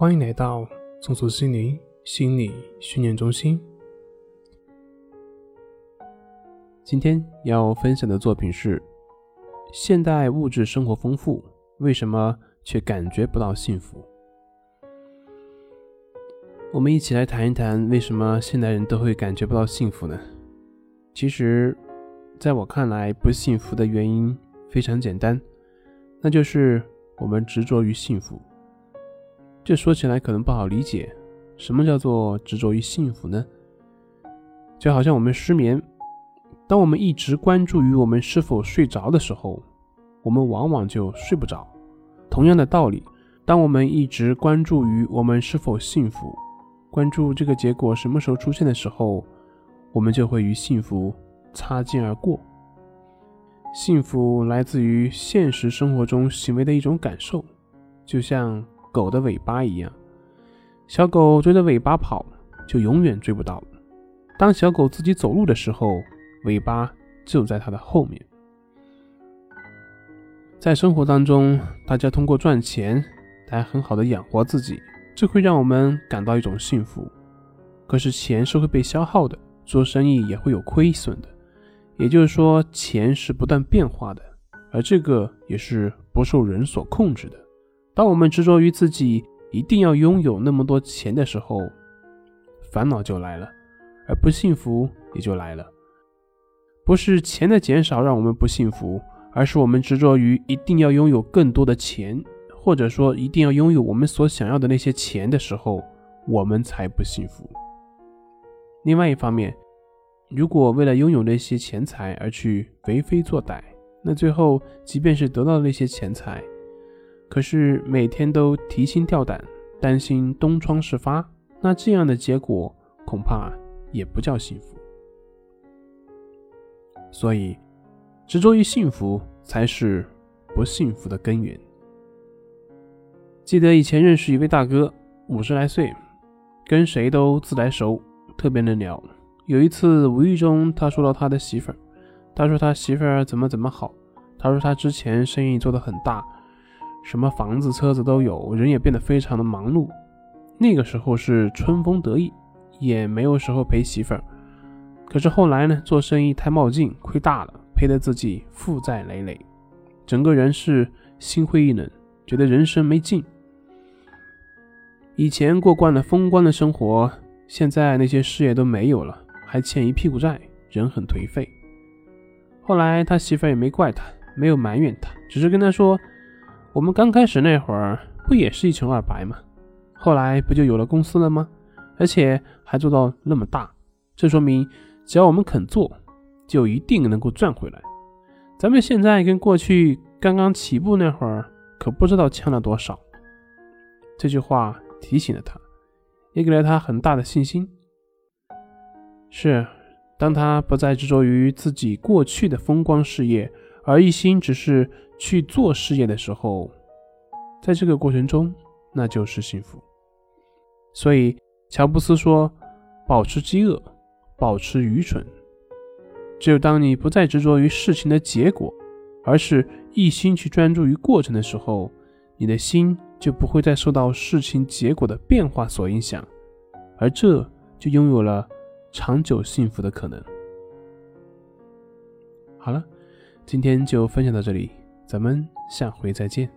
欢迎来到松鼠心灵心理训练中心。今天要分享的作品是：现代物质生活丰富，为什么却感觉不到幸福？我们一起来谈一谈，为什么现代人都会感觉不到幸福呢？其实，在我看来，不幸福的原因非常简单，那就是我们执着于幸福。这说起来可能不好理解，什么叫做执着于幸福呢？就好像我们失眠，当我们一直关注于我们是否睡着的时候，我们往往就睡不着。同样的道理，当我们一直关注于我们是否幸福，关注这个结果什么时候出现的时候，我们就会与幸福擦肩而过。幸福来自于现实生活中行为的一种感受，就像。狗的尾巴一样，小狗追着尾巴跑，就永远追不到了。当小狗自己走路的时候，尾巴就在它的后面。在生活当中，大家通过赚钱来很好的养活自己，这会让我们感到一种幸福。可是钱是会被消耗的，做生意也会有亏损的。也就是说，钱是不断变化的，而这个也是不受人所控制的。当我们执着于自己一定要拥有那么多钱的时候，烦恼就来了，而不幸福也就来了。不是钱的减少让我们不幸福，而是我们执着于一定要拥有更多的钱，或者说一定要拥有我们所想要的那些钱的时候，我们才不幸福。另外一方面，如果为了拥有那些钱财而去为非作歹，那最后即便是得到那些钱财，可是每天都提心吊胆，担心东窗事发，那这样的结果恐怕也不叫幸福。所以，执着于幸福才是不幸福的根源。记得以前认识一位大哥，五十来岁，跟谁都自来熟，特别能聊。有一次无意中他说到他的媳妇儿，他说他媳妇儿怎么怎么好，他说他之前生意做得很大。什么房子、车子都有，人也变得非常的忙碌。那个时候是春风得意，也没有时候陪媳妇儿。可是后来呢，做生意太冒进，亏大了，赔得自己负债累累，整个人是心灰意冷，觉得人生没劲。以前过惯了风光的生活，现在那些事业都没有了，还欠一屁股债，人很颓废。后来他媳妇儿也没怪他，没有埋怨他，只是跟他说。我们刚开始那会儿不也是一穷二白吗？后来不就有了公司了吗？而且还做到那么大，这说明只要我们肯做，就一定能够赚回来。咱们现在跟过去刚刚起步那会儿可不知道欠了多少。这句话提醒了他，也给了他很大的信心。是，当他不再执着于自己过去的风光事业。而一心只是去做事业的时候，在这个过程中，那就是幸福。所以，乔布斯说：“保持饥饿，保持愚蠢。只有当你不再执着于事情的结果，而是一心去专注于过程的时候，你的心就不会再受到事情结果的变化所影响，而这就拥有了长久幸福的可能。”好了。今天就分享到这里，咱们下回再见。